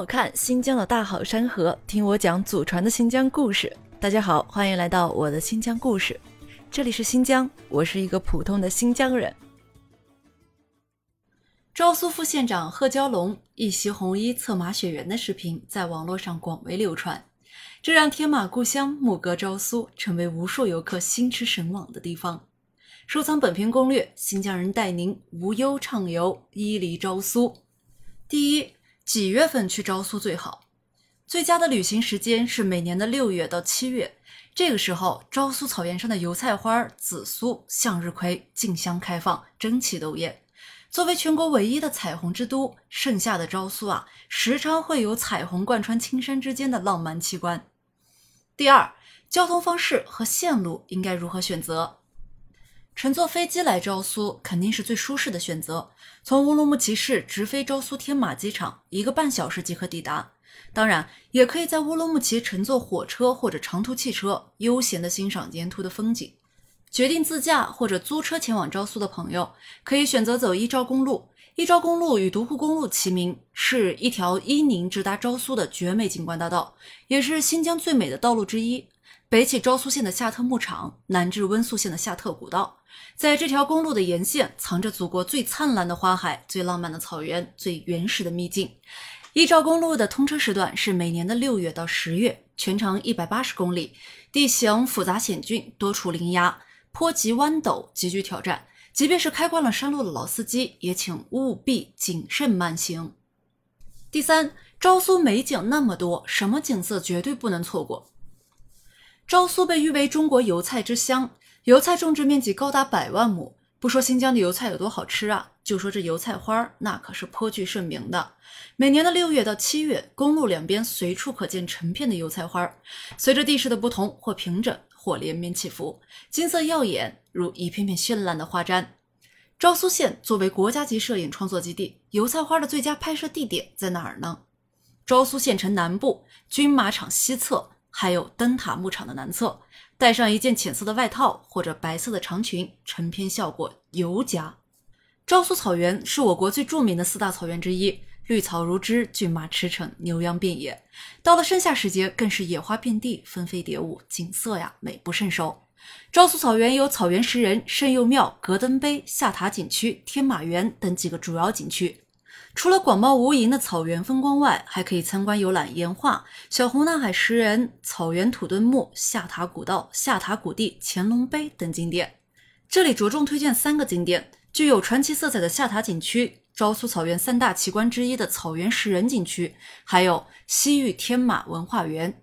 我看新疆的大好山河，听我讲祖传的新疆故事。大家好，欢迎来到我的新疆故事。这里是新疆，我是一个普通的新疆人。昭苏副县长贺娇龙一袭红衣策马雪原的视频在网络上广为流传，这让天马故乡牧歌昭苏成为无数游客心驰神往的地方。收藏本篇攻略，新疆人带您无忧畅游伊犁昭苏。第一。几月份去昭苏最好？最佳的旅行时间是每年的六月到七月。这个时候，昭苏草原上的油菜花、紫苏、向日葵竞相开放，争奇斗艳。作为全国唯一的彩虹之都，盛夏的昭苏啊，时常会有彩虹贯穿青山之间的浪漫奇观。第二，交通方式和线路应该如何选择？乘坐飞机来昭苏肯定是最舒适的选择。从乌鲁木齐市直飞昭苏天马机场，一个半小时即可抵达。当然，也可以在乌鲁木齐乘坐火车或者长途汽车，悠闲地欣赏沿途的风景。决定自驾或者租车前往昭苏的朋友，可以选择走伊昭公路。伊昭公路与独库公路齐名，是一条伊宁直达昭苏的绝美景观大道，也是新疆最美的道路之一。北起昭苏县的夏特牧场，南至温宿县的夏特古道。在这条公路的沿线，藏着祖国最灿烂的花海、最浪漫的草原、最原始的秘境。伊昭公路的通车时段是每年的六月到十月，全长一百八十公里，地形复杂险峻，多处林崖，坡急弯陡，极具挑战。即便是开惯了山路的老司机，也请务必谨慎慢行。第三，昭苏美景那么多，什么景色绝对不能错过？昭苏被誉为中国油菜之乡。油菜种植面积高达百万亩，不说新疆的油菜有多好吃啊，就说这油菜花那可是颇具盛名的。每年的六月到七月，公路两边随处可见成片的油菜花，随着地势的不同，或平整，或连绵起伏，金色耀眼，如一片片绚烂的花毡。昭苏县作为国家级摄影创作基地，油菜花的最佳拍摄地点在哪儿呢？昭苏县城南部，军马场西侧。还有灯塔牧场的南侧，带上一件浅色的外套或者白色的长裙，成片效果尤佳。昭苏草原是我国最著名的四大草原之一，绿草如织，骏马驰骋，牛羊遍野。到了盛夏时节，更是野花遍地，蜂飞蝶舞，景色呀美不胜收。昭苏草原有草原石人、圣佑庙、格登碑、下塔景区、天马园等几个主要景区。除了广袤无垠的草原风光外，还可以参观游览岩画、小红纳海石人、草原土墩墓、下塔古道、下塔古地、乾隆碑等景点。这里着重推荐三个景点：具有传奇色彩的下塔景区、昭苏草原三大奇观之一的草原石人景区，还有西域天马文化园。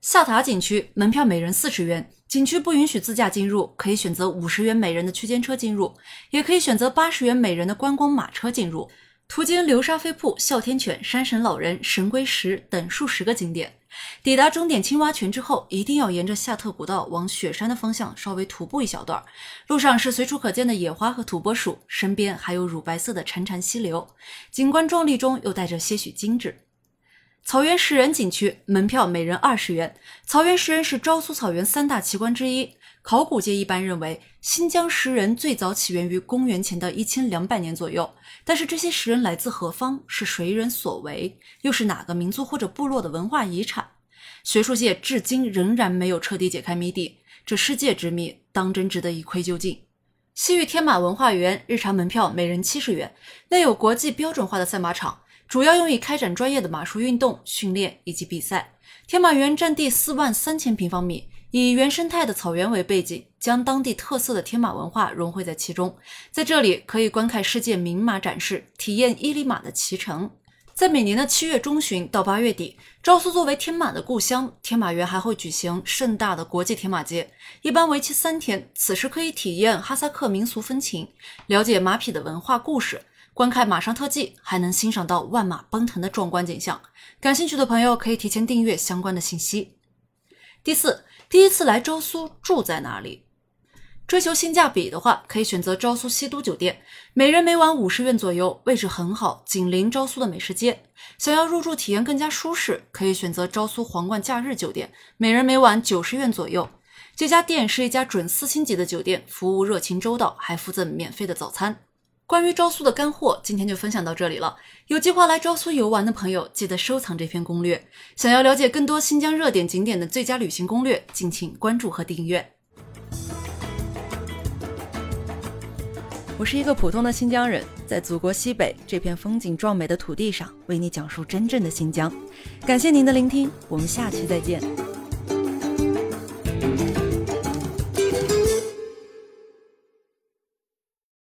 下塔景区门票每人四十元，景区不允许自驾进入，可以选择五十元每人的区间车进入，也可以选择八十元每人的观光马车进入。途经流沙飞瀑、哮天犬、山神老人、神龟石等数十个景点，抵达终点青蛙泉之后，一定要沿着夏特古道往雪山的方向稍微徒步一小段。路上是随处可见的野花和土拨鼠，身边还有乳白色的潺潺溪流，景观壮丽中又带着些许精致。草原石人景区门票每人二十元。草原石人是昭苏草原三大奇观之一。考古界一般认为，新疆石人最早起源于公元前的一千两百年左右。但是这些石人来自何方？是谁人所为？又是哪个民族或者部落的文化遗产？学术界至今仍然没有彻底解开谜底。这世界之谜，当真值得一窥究竟。西域天马文化园日常门票每人七十元，内有国际标准化的赛马场，主要用于开展专业的马术运动训练以及比赛。天马园占地四万三千平方米。以原生态的草原为背景，将当地特色的天马文化融汇在其中。在这里，可以观看世界名马展示，体验伊犁马的骑乘。在每年的七月中旬到八月底，昭苏作为天马的故乡，天马园还会举行盛大的国际天马节，一般为期三天。此时可以体验哈萨克民俗风情，了解马匹的文化故事，观看马上特技，还能欣赏到万马奔腾的壮观景象。感兴趣的朋友可以提前订阅相关的信息。第四。第一次来昭苏住在哪里？追求性价比的话，可以选择昭苏西都酒店，每人每晚五十元左右，位置很好，紧邻昭苏的美食街。想要入住体验更加舒适，可以选择昭苏皇冠假日酒店，每人每晚九十元左右。这家店是一家准四星级的酒店，服务热情周到，还附赠免费的早餐。关于昭苏的干货，今天就分享到这里了。有计划来昭苏游玩的朋友，记得收藏这篇攻略。想要了解更多新疆热点景点的最佳旅行攻略，敬请关注和订阅。我是一个普通的新疆人，在祖国西北这片风景壮美的土地上，为你讲述真正的新疆。感谢您的聆听，我们下期再见。